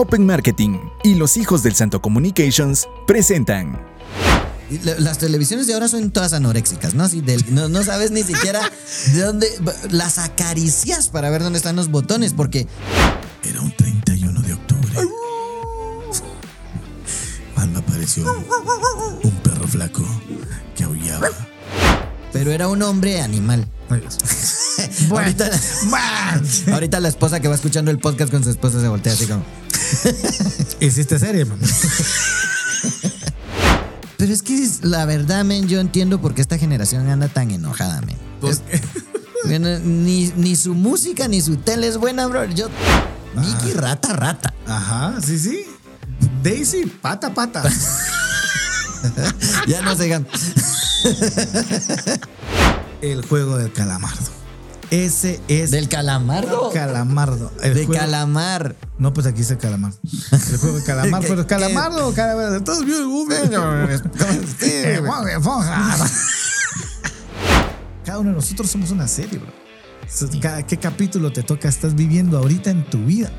Open Marketing y los hijos del Santo Communications presentan. Las televisiones de ahora son todas anoréxicas, ¿no? Así del- no, no sabes ni siquiera de dónde. Las acaricias para ver dónde están los botones, porque Era un 31 de octubre. Cuando apareció un perro flaco que aullaba. Pero era un hombre animal. ahorita, ahorita la esposa que va escuchando el podcast con su esposa se voltea así como. ¿Hiciste serie, man? Pero es que la verdad, men, yo entiendo por qué esta generación anda tan enojada, men. Es- ni, ni su música ni su tele es buena, bro. Yo. Mickey, rata, rata. Ajá, sí, sí. Daisy, pata, pata. Ya no se. El juego del calamardo. Ese es ¿Del calamardo? calamardo. El De juego- calamar. No, pues aquí dice calamar. El juego de calamar, ¿Qué- pero calamardo, calamar. Esponja. Cada uno de nosotros somos una serie, bro. Cada, ¿Qué capítulo te toca estás viviendo ahorita en tu vida?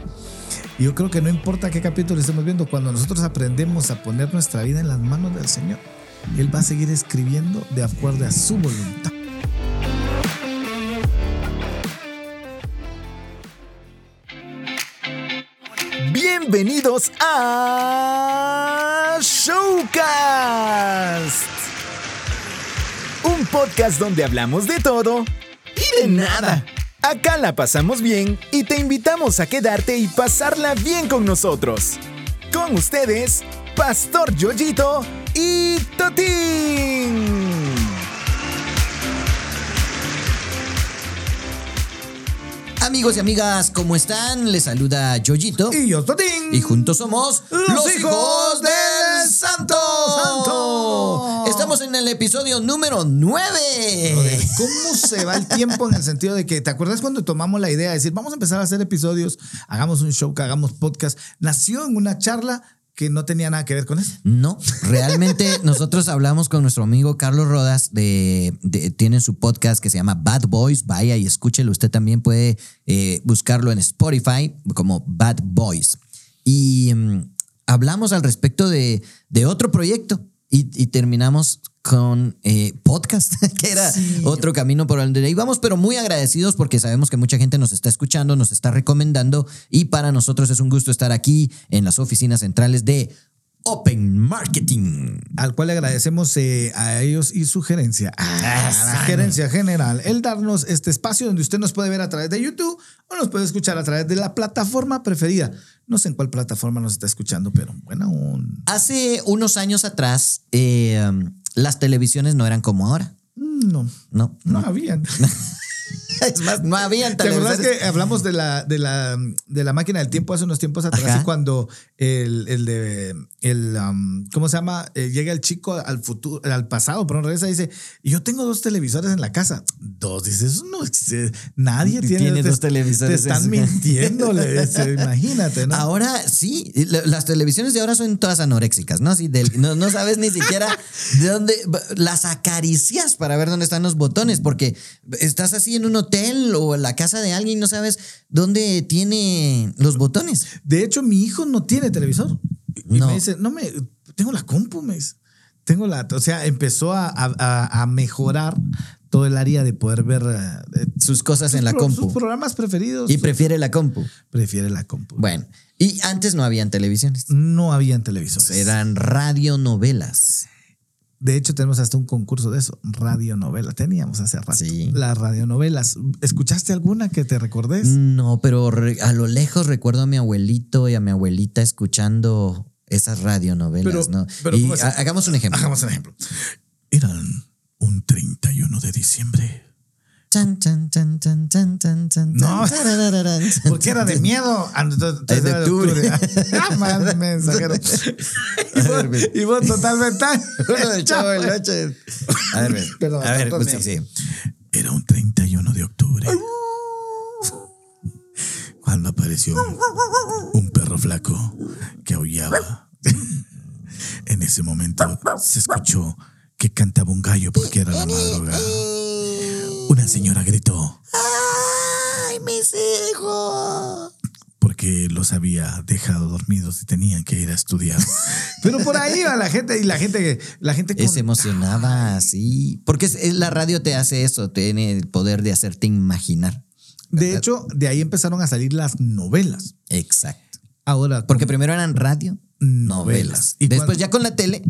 Y yo creo que no importa qué capítulo estemos viendo, cuando nosotros aprendemos a poner nuestra vida en las manos del Señor, Él va a seguir escribiendo de acuerdo a su voluntad. Bienvenidos a Showcast. Un podcast donde hablamos de todo y de nada. Acá la pasamos bien y te invitamos a quedarte y pasarla bien con nosotros. Con ustedes, Pastor Yoyito y Totín. Amigos y amigas, ¿cómo están? Les saluda Yoyito. Y yo, Totín. Y juntos somos Los hijos del Santo. Santo. Estamos en el episodio número 9. Brother, ¿Cómo se va el tiempo en el sentido de que, ¿te acuerdas cuando tomamos la idea de decir, vamos a empezar a hacer episodios, hagamos un show, que hagamos podcast? Nació en una charla que no tenía nada que ver con eso. No, realmente nosotros hablamos con nuestro amigo Carlos Rodas de, de- tienen su podcast que se llama Bad Boys, vaya y escúchelo, usted también puede eh, buscarlo en Spotify como Bad Boys. Y mm, hablamos al respecto de, de otro proyecto y, y terminamos con eh, podcast, que era otro camino por donde íbamos, pero muy agradecidos porque sabemos que mucha gente nos está escuchando, nos está recomendando y para nosotros es un gusto estar aquí en las oficinas centrales de Open Marketing. Al cual le agradecemos eh, a ellos y su gerencia, a la gerencia general, el darnos este espacio donde usted nos puede ver a través de YouTube o nos puede escuchar a través de la plataforma preferida. No sé en cuál plataforma nos está escuchando, pero bueno, aún. Hace unos años atrás, eh, um, las televisiones no eran como ahora. mm, No, No, no no. había. Es más, no habían ¿Te acuerdas que hablamos de la, de la, de la máquina del tiempo hace unos tiempos atrás? Ajá. Y cuando el, el de el um, ¿cómo se llama? Eh, llega el chico al futuro, al pasado, pero regresa y dice, yo tengo dos televisores en la casa. Dos, dices, eso no. Nadie tiene, Tiene te- dos televisores Te están mintiendo, imagínate, ¿no? Ahora sí, la- las televisiones de ahora son todas anoréxicas, ¿no? Así del- no, no sabes ni siquiera de dónde las acaricias para ver dónde están los botones, porque estás así en un hotel o en la casa de alguien no sabes dónde tiene los botones. De hecho, mi hijo no tiene televisor. Y No. me dice, no me, tengo la compu, me dice. Tengo la, o sea, empezó a, a- mejorar todo el área de poder ver eh, Sus cosas en la pro- compu. Sus programas preferidos. Y prefiere la compu. prefiere la compu. Bueno, y antes no habían televisiones. No habían televisores. Eran radionovelas. De hecho, tenemos hasta un concurso de eso, radionovela. Teníamos hace rato. Sí. Las radionovelas. ¿Escuchaste alguna que te recordes? No, pero a lo lejos recuerdo a mi abuelito y a mi abuelita escuchando esas radionovelas, Pero- ¿no? pero y hagamos un ejemplo. Hagamos un ejemplo. Eran un 31 de diciembre. Chan, chan, chan, chan, chan, chan, chan, No. Porque era de miedo. Es de era octubre. Ah, más mensajero. y, vos, totalmente. Chavo del Ocho. A ver. Perdón, a ver, pues sí. Era un 31 de octubre. Cuando apareció un, un perro flaco que aullaba. En ese momento se escuchó que cantaba un gallo porque era la madrugada. Una señora gritó ¡Ay, mis hijos! porque porque los había dejado dormidos y tenían que ir a estudiar. Pero por ahí va la gente y la gente, la gente Se emocionaba así. Porque es- es- la radio te hace eso, tiene el poder de hacerte imaginar. De hecho, de ahí empezaron a salir las novelas. Exacto. Ahora, Porque primero eran radio, Novelas. novelas. Y Después cuando- ya con la tele,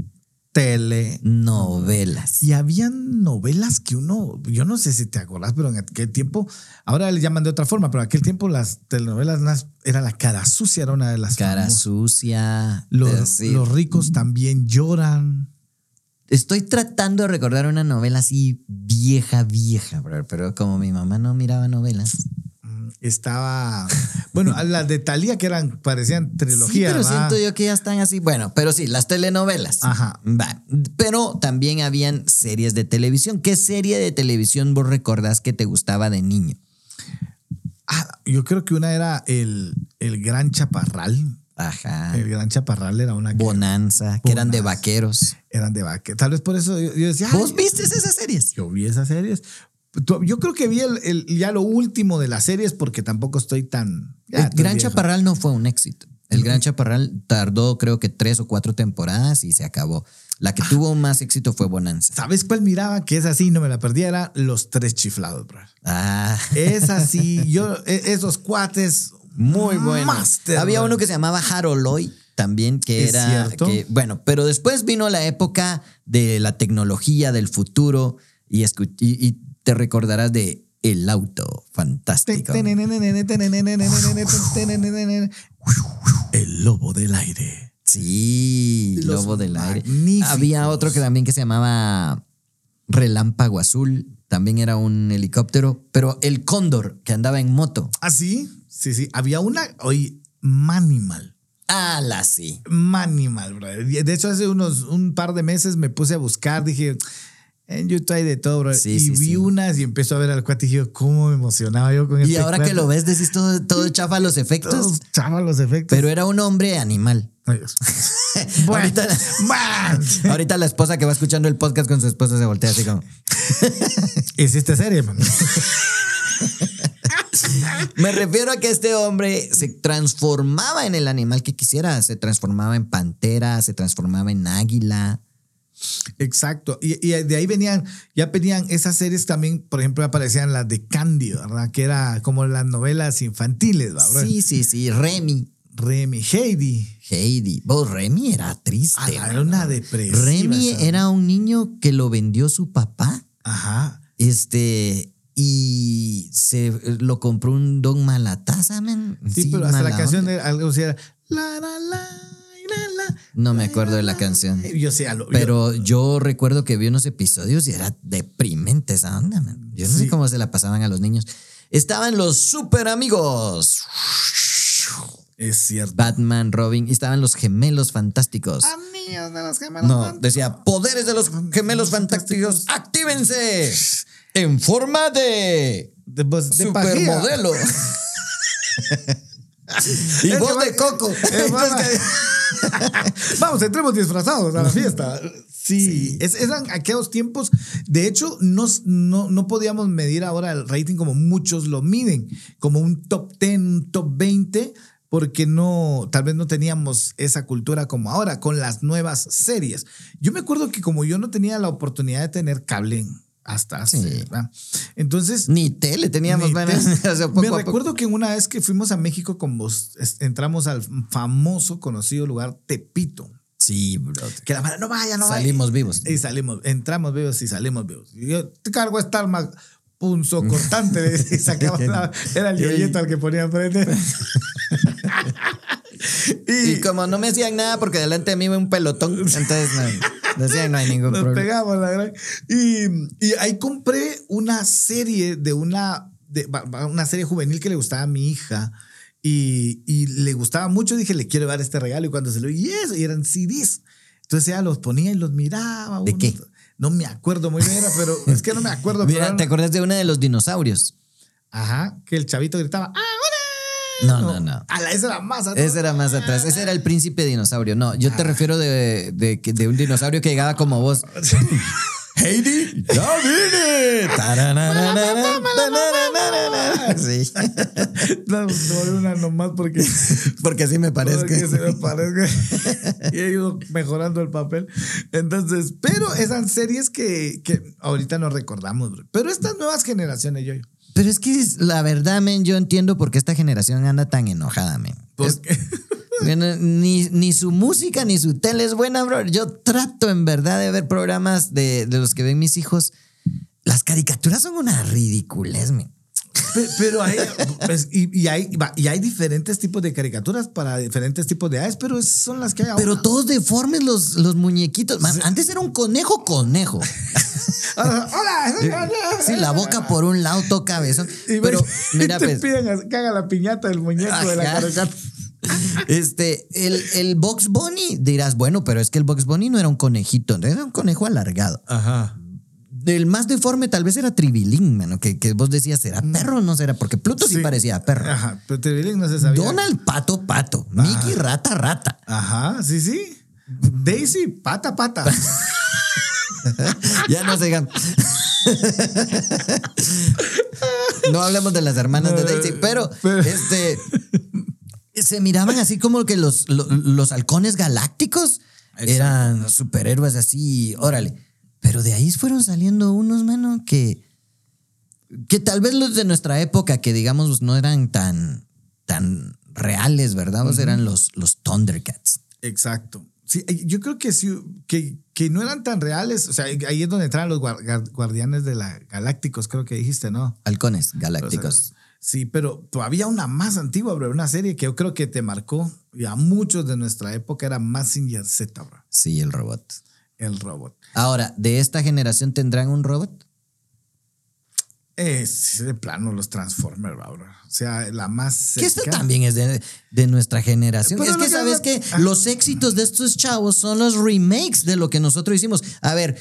tele. novelas. Y habían novelas que uno, yo no sé si te acordás, pero en aquel tiempo, ahora le llaman de otra forma, pero en aquel tiempo las telenovelas las- era la cara sucia, era una de las Cara famosas. sucia. Los, los ricos también lloran. Estoy tratando de recordar una novela así vieja, vieja, pero como mi mamá no miraba novelas. Estaba, bueno, las de Talía que eran, parecían trilogías. sí, pero siento yo que ya están así. Bueno, pero sí, las telenovelas. Ajá. Va. Pero también habían series de televisión. ¿Qué serie de televisión vos recordás que te gustaba de niño? Ah, yo creo que una era el, el Gran Chaparral. Ajá. El Gran Chaparral era una que Bonanza, que eran de vaqueros. eran de vaque. Tal vez por eso yo, yo decía, ¿Vos "Ay, viste esas series? Yo vi esas series. Yo creo que vi el, el- ya lo último de las series porque tampoco estoy tan. ya El Gran viejo. Chaparral no fue un éxito. El Gran Chaparral tardó creo que tres o cuatro temporadas y se acabó. La Ah. que tuvo más éxito fue Bonanza. ¿Sabes cuál miraba? Que es así, no me la perdía. Era Los Tres Chiflados, bro. Ah, Es así. yo, e- esos cuates. muy bueno. Master, Había uno que se llamaba Haroloy también, que ¿Es era. cierto? que- bueno, pero después vino la época de la tecnología, del futuro, y, y- y te recordarás de El auto fantástico. El lobo del aire. Sí, Los Lobo del Aire. Había otro que también que se llamaba Relámpago Azul, también era un helicóptero, pero el Cóndor que andaba en moto. ¿Ah, sí? Sí, sí. Había una. Oye, Manimal. ¡Ala, sí! Manimal, bro. De hecho, hace unos un par de meses me puse a buscar. Dije. En YouTube hay de todo, bro. Sí, y sí, vi sí. unas y empezó a ver al cuate y dije, ¿cómo me emocionaba yo con Y este ahora que lo ves, decís todo, todo chafa los efectos. Todos chaval los efectos. Pero era un hombre animal. Bueno, Ahorita- la esposa que va escuchando el podcast con su esposa se voltea así como. ¿Hiciste serie, man? Me refiero a que este hombre se transformaba en el animal que quisiera. Se transformaba en pantera, se transformaba en águila. Exacto. Y, y de ahí venían, ya venían esas series también, por ejemplo, aparecían las de Candy, ¿verdad? Que era como las novelas infantiles, ¿verdad? Sí, sí, sí. Remy. Remy, Heidi. Heidi. Vos, Remy era triste. Ah, era una depresiva. Remy era un niño que lo vendió su papá. Ajá. Este. Y se lo compró un don Malataza, man. Sí, pero hasta la canción onda. de algo así era. La, la, la, No me acuerdo de la canción. Yo sé, a lo- yo- Pero yo recuerdo que vi unos episodios y era deprimente esa onda, man. Yo no Sí. sé cómo se la pasaban a los niños. Estaban los super amigos. es cierto. Batman, Robin. Y estaban los gemelos fantásticos. Anillos de los gemelos. No, decía, poderes de los gemelos fantásticos, actívense en forma de De, supermodelo. y voz de coco. es Vamos, entremos disfrazados a la fiesta. Sí, es- eran aquellos tiempos. De hecho, no, no, no podíamos medir ahora el rating como muchos lo miden, como un top 10, un top 20, porque no, tal vez no teníamos esa cultura como ahora con las nuevas series. Yo me acuerdo que como yo no tenía la oportunidad de tener cable hasta hace, Sí. entonces Ni tele teníamos. ni bueno, te- o sea, poco Me recuerdo que una vez que fuimos a México con vos, entramos al famoso conocido lugar Tepito. Sí, bro. Que la mara, no vaya, no vaya. Salimos vivos. Y salimos, entramos vivos y salimos vivos. Y yo te cargo esta arma punzo cortante y sacaba la- era el yoyito al que ponía enfrente. y Y como no me hacían nada porque delante de mí iba un pelotón, entonces no, decían no hay ningún nos problema. pegamos la gran. Y, y ahí compré una serie de una, de, una serie juvenil que le gustaba a mi hija. Y, y le gustaba mucho. Dije, le quiero dar este regalo. Y cuando se lo y eso, y eran CDs. Entonces ella los ponía y los miraba. ¿De uno- qué? No me acuerdo muy bien, pero es que no me acuerdo. Mira, ¿te acuerdas de una de los dinosaurios? Ajá, que el chavito gritaba, ¡ahora! No, no, no. A la, esa era más atrás. Ese era más atrás. Ese era el príncipe dinosaurio. No, yo te refiero de, de, de un dinosaurio que llegaba como vos. Heidi, ya vine. Sí, No, una nomás porque, porque así me parece. porque se me parezca. y he ido mejorando el papel. Entonces, pero esas series que, que ahorita no recordamos. Pero estas nuevas generaciones, yo. Pero es que la verdad, men, yo entiendo por qué esta generación anda tan enojada, men. Es- Porque, Bueno, Ni, ni su música ni su tele es buena, bro. Yo trato en verdad de ver programas de, de los que ven mis hijos. Las caricaturas son una ridiculez. Pe- Pero hay, pues, y, y hay, y hay diferentes tipos de caricaturas para diferentes tipos de edades, pero son las que hay ahora. Pero todos deformes los, los muñequitos. Man, antes era un conejo, conejo. Hola. Sí, la boca por un lado, todo cabezón. Y Pero, y mira, te pues, piden a- que haga la piñata del muñeco de la caricatura. este, el, el Box Bunny, dirás, bueno, pero es que el Box Bunny no era un conejito, era un conejo alargado. Ajá. El más deforme tal vez era Tribilín, mano, que, que vos decías, ¿será perro o no será? Porque Pluto sí, Sí. parecía perro. Ajá. Pero Tribilín no se sabía. Donald, pato, pato. Mickey, rata, rata. Ajá, sí, sí. Daisy, pata, pata. Ya no se digan. No hablemos de las hermanas de Daisy, pero Pero- este se miraban así como que los, lo- los, halcones galácticos eran superhéroes así, órale. Pero de ahí fueron saliendo unos, mano, que, que tal vez los de nuestra época, que digamos no eran tan, tan reales, ¿verdad? O sea, eran los, los Thundercats. Exacto. Sí, eh, yo creo que sí, que, que no eran tan reales. O sea, ahí es donde entran los guar- guar- guardianes de la galácticos, creo que dijiste, ¿no? Halcones O sea, galácticos. Sí, pero todavía una más antigua, bro. Una serie que yo creo que te marcó y a muchos de nuestra época era Mazinger Z, bro. sí, el robot. El robot. Ahora, ¿de esta generación tendrán un robot? Es de plano los Transformers, bro. O sea, la más. Que esto también es de, de nuestra generación. Pero es que que sabes que Ah. los éxitos de estos chavos son los remakes de lo que nosotros hicimos. A ver,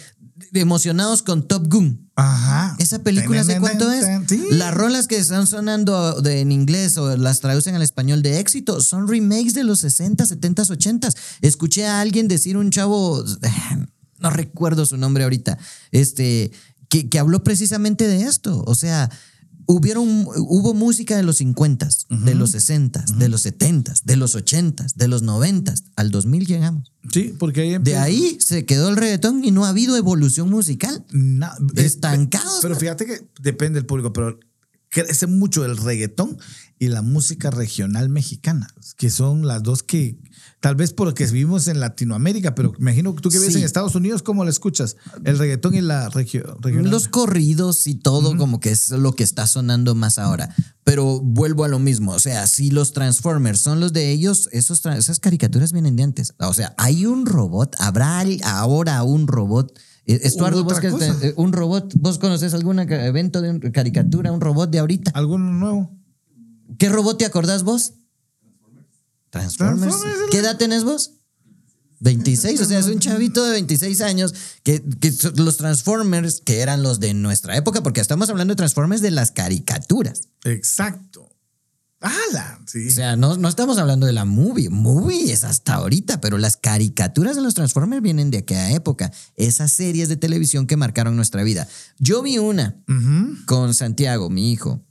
emocionados con Top Gun. Ajá. Esa película, ¿hace cuánto es? Sí. Las rolas que están sonando de- en inglés o las traducen al español de éxito son remakes de los 60, 70, 80. Escuché a alguien decir, un chavo, no recuerdo su nombre ahorita, este, que, que habló precisamente de esto. O sea, hubieron, hubo música de los 50, de los 60, de los 70, de los 80, de los 90, al 2000 llegamos. Sí, porque ahí De ahí se quedó el reggaetón y no ha habido evolución musical. Na- Estancados, Pero fíjate que depende del público, pero crece mucho el reggaetón y la música regional mexicana, que son las dos que, tal vez porque vivimos en Latinoamérica, pero imagino que tú que vives Sí. en Estados Unidos, ¿cómo la escuchas? El reggaetón y la regio- regional. Los corridos y todo como que es lo que está sonando más ahora. Pero vuelvo a lo mismo. O sea, si los Transformers son los de ellos, esos, esas caricaturas vienen de antes. O sea, hay un robot, habrá ahora un robot. Estuardo, vos que- un robot, ¿vos conoces algún evento de un- caricatura, un robot de ahorita? ¿Alguno nuevo? ¿Qué robot te acordás vos? Transformers. Transformers. ¿Qué edad tenés vos? 26, o sea, es un chavito de 26 años que, que los Transformers, que eran los de nuestra época, porque estamos hablando de Transformers de las caricaturas. Exacto. ¡Hala! Sí. O sea, no, no estamos hablando de la movie. Movie es hasta ahorita, pero las caricaturas de los Transformers vienen de aquella época. Esas series de televisión que marcaron nuestra vida. Yo vi una con Santiago, mi hijo,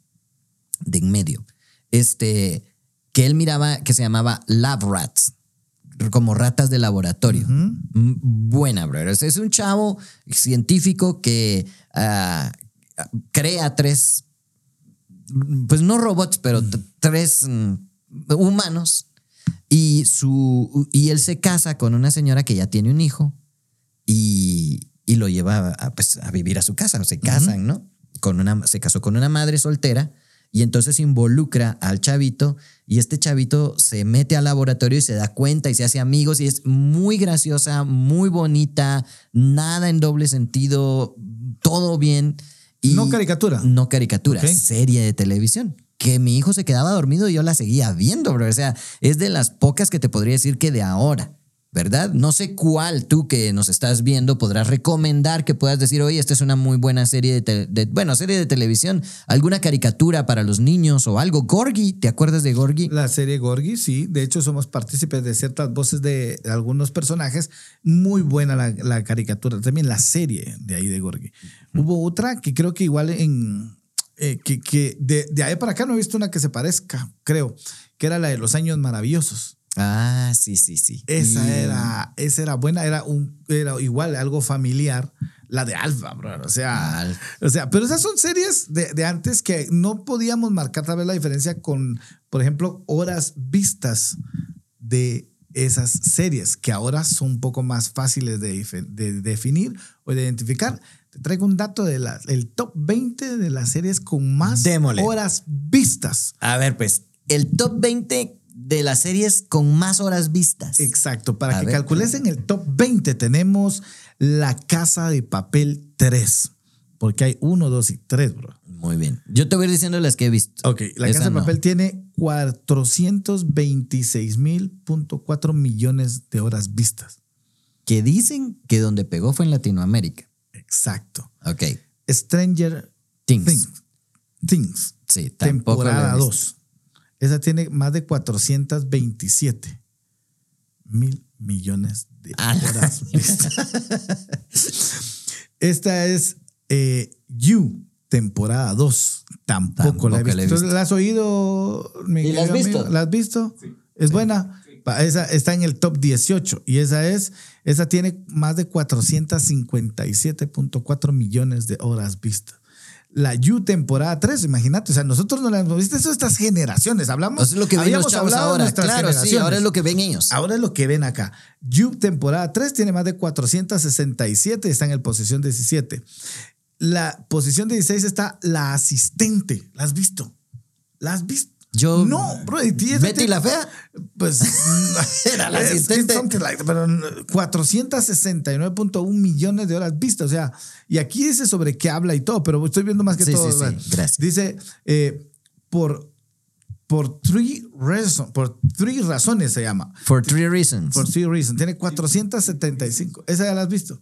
de en medio, este, que él miraba, que se llamaba Lab Rats, como ratas de laboratorio. Mm, Buena. Es- Es un chavo científico que ah, crea tres, pues no robots, pero tres mm, humanos. Y, su, y él se casa con una señora que ya tiene un hijo y, y lo lleva a, pues, a vivir a su casa, se casan, ¿no? Con una, se casó con una madre soltera y entonces involucra al chavito y este chavito se mete al laboratorio y se da cuenta y se hace amigos y es muy graciosa, muy bonita, nada en doble sentido, todo bien. Y No caricatura. No caricatura, serie de televisión. Que mi hijo se quedaba dormido y yo la seguía viendo, bro. O sea, es de las pocas que te podría decir que de ahora. ¿Verdad? No sé cuál tú que nos estás viendo podrás recomendar que puedas decir, oye, esta es una muy buena serie de, bueno, serie de televisión, alguna caricatura para los niños o algo. Gorgi, ¿te acuerdas de Gorgi? La serie Gorgi, sí. De hecho, somos partícipes de ciertas voces de algunos personajes. Muy buena la, la caricatura. También la serie de ahí de Gorgi. Hubo otra que creo que igual en. eh, que, que de, de ahí para acá no he visto una que se parezca, creo. Que era la de los años maravillosos. Ah, sí, sí, sí. Esa Y- era, esa era buena, era un, era igual algo familiar. La de Alfa, bro. O sea, o sea, pero esas son series de, de antes que no podíamos marcar tal vez la diferencia con, por ejemplo, horas vistas de esas series, que ahora son un poco más fáciles de, de definir o de identificar. Te traigo un dato del el top 20 de las series con más Démosle. horas vistas. A ver, pues, el top 20 de las series con más horas vistas. Exacto, para A que ver, calcules en el top 20 tenemos La Casa de Papel 3, porque hay 1, 2 y 3, bro. Muy bien. Yo te voy a ir diciendo las que he visto. Ok, La Esa Casa de. Papel tiene 426.4 millones de horas vistas. Que dicen que donde pegó fue en Latinoamérica. Exacto. Ok. Stranger Things. Things. Things. Sí, tampoco temporada visto. 2. Esa tiene más de 427 mil millones de horas vistas. Esta es eh, You, temporada 2. Tampoco, la he Tampoco la he visto. ¿La has oído? mi ¿Y la has amigo? visto? ¿La has visto? ¿Es buena? Esa está en el top 18 y esa es, esa tiene más de 457.4 millones de horas vistas. La You temporada 3, imagínate, o sea, nosotros no la hemos visto, eso estas generaciones, hablamos. Eso es lo que ven los chavos ahora. Claro, sí, ahora es lo que ven ellos. Ahora es lo que ven acá. You temporada 3 tiene más de 467, está en el posición 17. La posición 16 está la asistente. ¿La has visto? ¿La has visto? Yo- No, bro. y Betty la fea. Pues. Era la asistente. like- pero 469.1 millones de horas vistas. O sea, y aquí dice sobre qué habla y todo, pero estoy viendo más que Sí, todo. sí, sí. Gracias. Dice, eh, por, por, three reason- por three razones se llama. For three reasons. Por Three Reasons. Tiene 475. ¿Esa ya la has visto?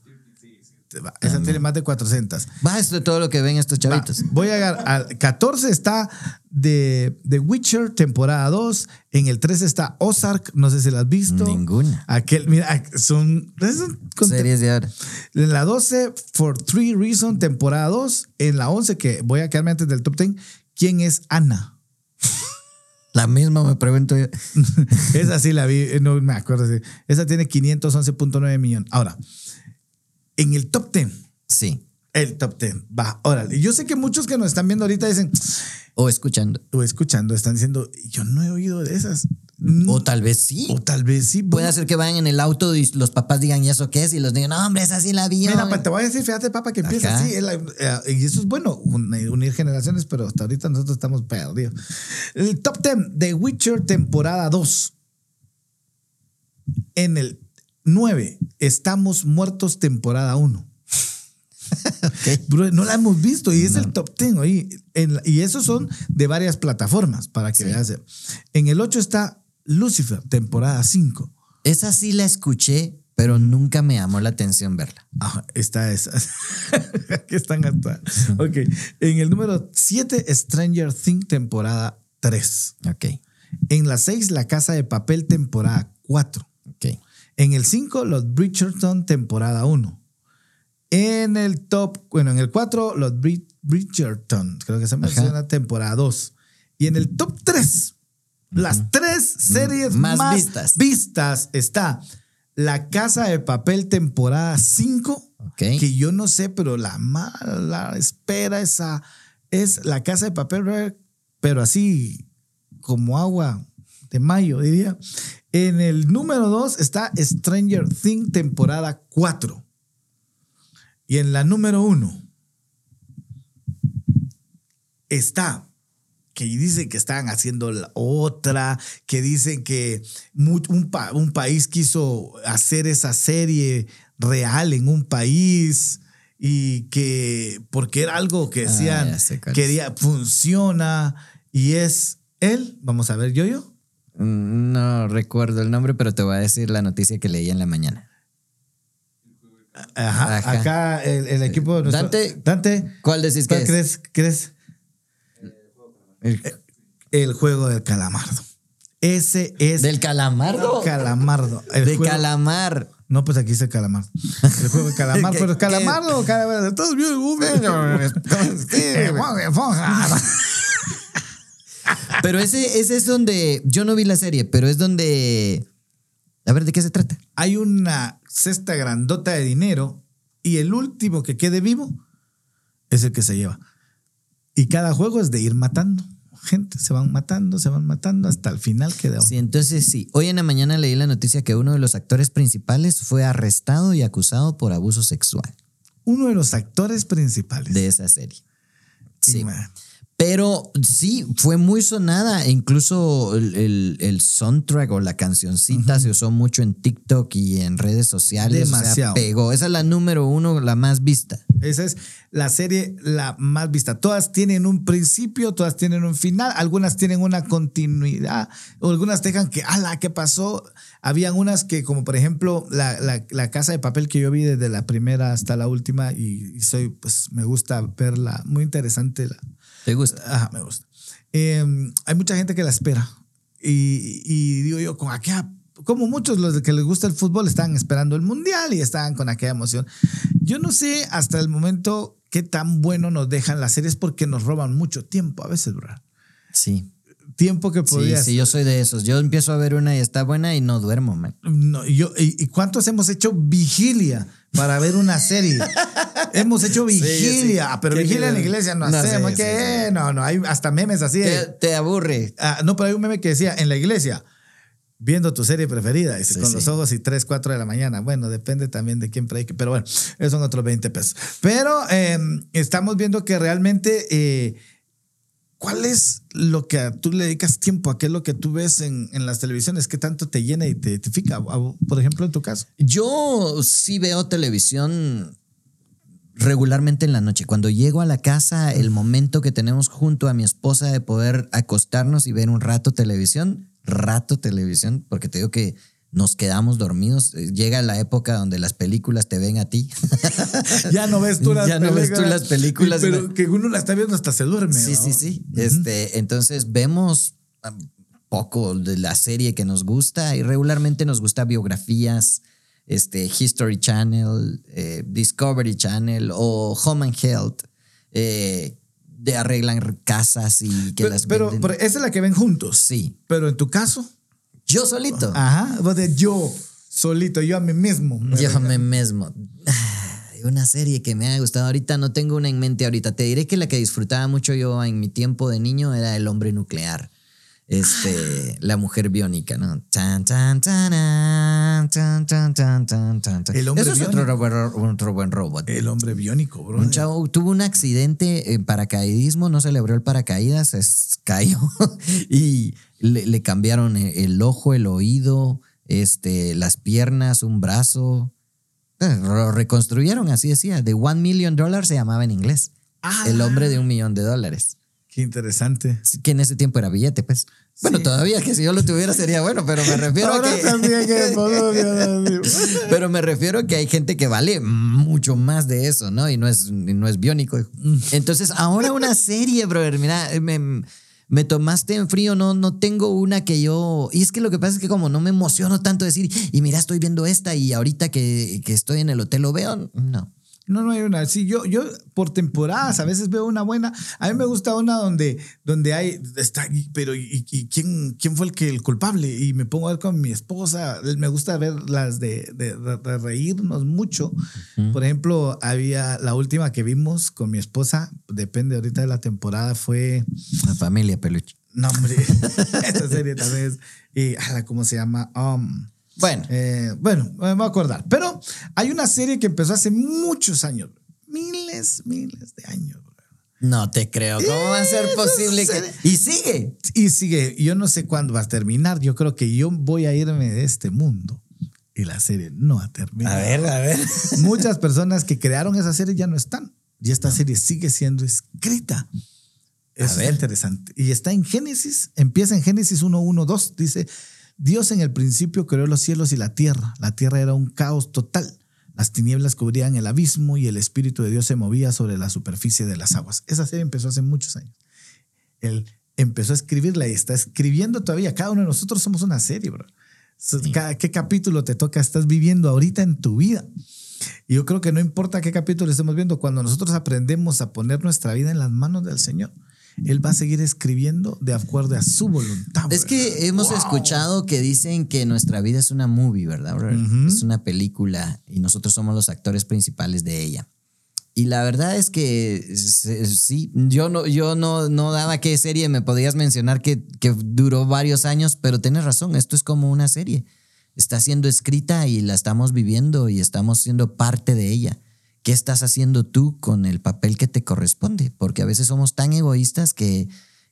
Esa tiene más de 400. Va, esto es todo lo que ven estos Va, chavitos. voy a llegar al 14 está de The Witcher, temporada 2. En el 13 está Ozark, no sé si la has visto. Ninguna. Aquel, mira, son, son Series de ahora. En la 12, For Three Reasons, temporada 2. En la 11, que voy a quedarme antes del top 10, ¿quién es Ana? La misma me pregunto yo. Esa sí la vi, eh, no me acuerdo. Esa tiene 511.9 millones. Ahora, en el top 10, Sí. el top 10, va, órale. Yo sé que muchos que nos están viendo ahorita dicen, O escuchando. o escuchando, están diciendo, yo no he oído de esas. O tal vez sí. O tal vez sí. Puede ser que vayan en el auto y los papás digan, ¿y eso qué es? Y los digan, no, hombre, esa sí la vi. Mira, te voy a decir, fíjate, papá, que empieza así. eh, y eso es bueno, un- unir generaciones, pero hasta ahorita nosotros estamos perdidos. El top 10 de Witcher, temporada 2. En el 9, Estamos Muertos, temporada 1. Bro, no la hemos visto y es el top 10 ahí. En y esos son de varias plataformas para que Sí. veas. En el 8 está Lucifer, temporada 5. Esa sí la escuché, pero nunca me llamó la atención verla. Ajá, está esa. Aquí están hasta. Ok. En el número 7, Stranger Things, temporada 3. Ok, En la 6, La Casa de Papel, temporada 4. En el 5, Los Bridgerton, temporada 1. En el top, bueno, en el 4, Los Brid- Bridgerton, creo que se menciona, temporada 2. Y en el top 3, las tres series Más más, vistas. vistas está La Casa de Papel, temporada 5 Ok. que yo no sé, pero la mala espera esa es la casa de papel, pero así como agua de mayo, diría. En el número 2 está Stranger Things, temporada 4. Y en la número 1 está que dicen que estaban haciendo la otra, que dicen que un, pa- un país quiso hacer esa serie real en un país y que porque era algo que Ah, decían cuál quería funciona y es él, vamos a ver yo yo. Mm, No recuerdo el nombre, pero te voy a decir la noticia que leí en la mañana. Ajá, Ajá. Acá el, el equipo de nuestro- Dante, Dante, ¿Cuál decís que ¿cuál es? crees? crees? El- El juego del calamardo. Ese es ¿Del calamardo? calamardo. El de juego- calamar. No, pues aquí dice calamar. El juego de calamar, ¿Qué- pero calamardo calamardo. Todos bien, Google. Eh, Juan de Esponja. Pero ese, ese es donde. Yo no vi la serie, pero es donde. A ver, ¿de qué se trata? Hay una cesta grandota de dinero y el último que quede vivo es el que se lleva. Y cada juego es de ir matando. Gente, se van matando, se van matando hasta el final queda. Sí, entonces sí. Hoy en la mañana leí la noticia que uno de los actores principales fue arrestado y acusado por abuso sexual Uno de los actores principales. de esa serie. Sí. Man. Pero sí, fue muy sonada. Incluso el, el- el soundtrack o la cancioncita se usó mucho en TikTok y en redes sociales. O sea, Demasiado. pegó. Esa es la número uno, la más vista. Esa es la serie la más vista. Todas tienen un principio, todas tienen un final, algunas tienen una continuidad, o algunas dejan que, ala, ¿qué pasó? Habían unas que, como por ejemplo, la, la- la casa de papel que yo vi desde la primera hasta la última, y, y soy, pues me gusta verla, muy interesante. La, ¿Te gusta? Ajá, me gusta. Eh, hay mucha gente que la espera. Y, digo yo, con aquella, como muchos los que les gusta el fútbol están esperando el mundial y están con aquella emoción. Yo no sé hasta el momento qué tan bueno nos dejan las series porque nos roban mucho tiempo a veces, bro. Sí. Tiempo que Sí, podrías. sí, yo soy de esos. Yo empiezo a ver una y está buena y no duermo, man. No, y yo, y, y cuántos hemos hecho vigilia para ver una serie? hemos hecho vigilia, ah, pero ¿Qué vigilia en la iglesia no, No, hacemos. sí, que, sí, sí. No, no, hay hasta memes así. de- Te, te aburre. Ah, no, pero hay un meme que decía en la iglesia, viendo tu serie preferida, dice, Sí, con sí. los ojos y 3, 4 de la mañana. Bueno, depende también de quién predique, pero bueno, esos son otros 20 pesos. Pero eh, estamos viendo que realmente, eh, ¿cuál es lo que tú le dedicas tiempo a qué es lo que tú ves en, las televisiones? ¿Qué tanto te llena y te identifica? Por ejemplo, en tu caso. Yo sí veo televisión regularmente en la noche. Cuando llego a la casa, el momento que tenemos junto a mi esposa de poder acostarnos y ver un rato televisión, rato televisión, porque te digo que nos quedamos dormidos. Eh, Llega la época donde las películas te ven a ti. Ya no ves tú las Ya no ves tú las películas, Pero no. que uno la está viendo hasta se duerme. Sí, ¿no? sí, sí. Este, entonces vemos um, poco de la serie que nos gusta y regularmente nos gusta biografías, este, History Channel, eh, Discovery Channel o Home and Health, eh, de arreglan casas y que Pero, las pero, venden. pero esa es la que ven juntos. sí, Pero en tu caso. Yo solito. Ajá, yo, solito, yo a mí mismo. Me Yo venga. me mismo. Una serie que me ha gustado ahorita, no tengo una en mente ahorita. Te diré que la que disfrutaba mucho yo en mi tiempo de niño era El hombre nuclear este, ah. la mujer biónica, ¿no? El hombre Eso es otro, buen robot. El hombre biónico, bro. Un chavo tuvo un accidente en paracaidismo, no se le abrió el paracaídas, es, cayó y le, le cambiaron e, el, ojo, el oído, este, las piernas, un brazo. Eh, lo reconstruyeron, así decía. De One Million Dollars se llamaba en inglés. Ah. El hombre de un millón de dólares. Qué interesante. Que en ese tiempo era billete, pues. Bueno, Sí. todavía que si yo lo tuviera sería bueno, pero me refiero a Ahora que. también que puedo ver. Pero me refiero a que hay gente que vale mucho más de eso, ¿no? Y no es, y no es biónico. Entonces, ahora una serie, brother. Mira, me, me tomaste en frío, no, no tengo una que yo. Y es que lo que pasa es que, como no me emociono tanto decir, y mira, estoy viendo esta y ahorita que, que estoy en el hotel lo veo, no. No, no hay una. Sí, yo, yo por temporadas a veces veo una buena. A mí me gusta una donde, donde hay, está, pero ¿y, y quién, quién fue el que el culpable? Y me pongo a ver con mi esposa. Me gusta ver las de, de- reírnos mucho. Por ejemplo, había la última que vimos con mi esposa, depende ahorita de la temporada, fue. La familia peluche. No, hombre, esta serie tal vez. Y, ¿cómo se llama? Um, Bueno, eh, bueno, me voy a acordar. Pero hay una serie que empezó hace muchos años. Miles, miles de años. no te creo. ¿Cómo va a ser posible que.? Y sigue. Y sigue. Yo no sé cuándo va a terminar. Yo creo que yo voy a irme de este mundo. Y la serie no ha terminado. a ver. Muchas personas que crearon esa serie ya no están. Y esta serie sigue siendo escrita. Eso ver. es interesante. Y está en Génesis, empieza en Génesis 1.1.2. Dice, Dios en el principio creó los cielos y la tierra. La tierra era un caos total. Las tinieblas cubrían el abismo y el Espíritu de Dios se movía sobre la superficie de las aguas. Esa serie empezó hace muchos años. Él empezó a escribirla y está escribiendo todavía. Cada uno de nosotros somos una serie, bro. Cada, ¿Qué capítulo te toca? Estás viviendo ahorita en tu vida. Y yo creo que no importa qué capítulo estemos viendo, cuando nosotros aprendemos a poner nuestra vida en las manos del Señor, Él va a seguir escribiendo de acuerdo a su voluntad. Es que hemos escuchado que dicen que nuestra vida es una movie, ¿verdad? Es una película y nosotros somos los actores principales de ella. Y la verdad es que sí, yo no, yo no, no daba qué serie me podías mencionar que, que duró varios años, pero tienes razón, esto es como una serie está siendo escrita y la estamos viviendo y estamos siendo parte de ella. ¿Qué estás haciendo tú con el papel que te corresponde? Porque a veces somos tan egoístas que,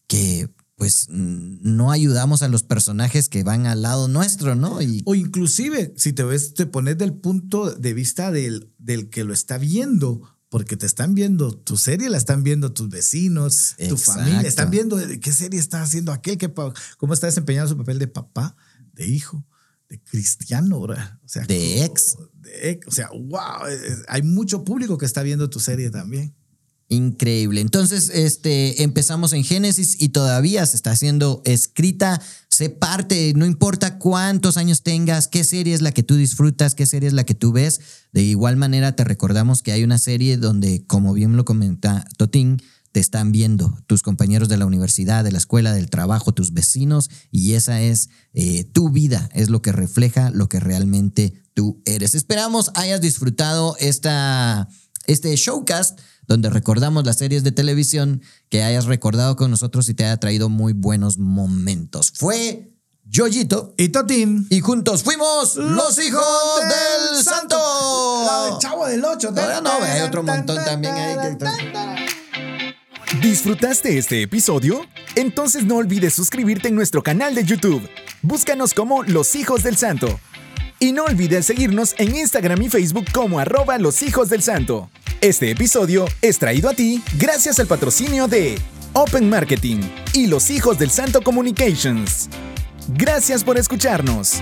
que pues no ayudamos a los personajes que van al lado nuestro, ¿no? O inclusive, si te ves, te pones del punto de vista del, del que lo está viendo, porque te están viendo, tu serie la están viendo tus vecinos, tu familia, están viendo qué serie está haciendo aquel, que, cómo está desempeñando su papel de papá, de hijo cristiano, O sea, de ex. O sea, wow, hay mucho público que está viendo tu serie también. Increíble. Entonces, este, empezamos en Génesis y todavía se está siendo escrita. Se parte, no importa cuántos años tengas, qué serie es la que tú disfrutas, qué serie es la que tú ves. De igual manera, te recordamos que hay una serie donde, como bien lo comenta Totín, te están viendo tus compañeros de la universidad, de la escuela, del trabajo, tus vecinos, y esa es eh, tu vida, es lo que refleja lo que realmente tú eres. Esperamos hayas disfrutado esta, este showcast donde recordamos las series de televisión, que hayas recordado con nosotros y te haya traído muy buenos momentos. Fue Yoyito y Totín. Y juntos fuimos los, hijos del, santo. La chavo del 8. No, no, hay otro montón también ahí. ¿Disfrutaste este episodio? Entonces no olvides suscribirte en nuestro canal de YouTube. Búscanos como Los Hijos del Santo. Y no olvides seguirnos en Instagram y Facebook como arroba Los Hijos del Santo. Este episodio es traído a ti gracias al patrocinio de Open Marketing y Los Hijos del Santo Communications. Gracias por escucharnos.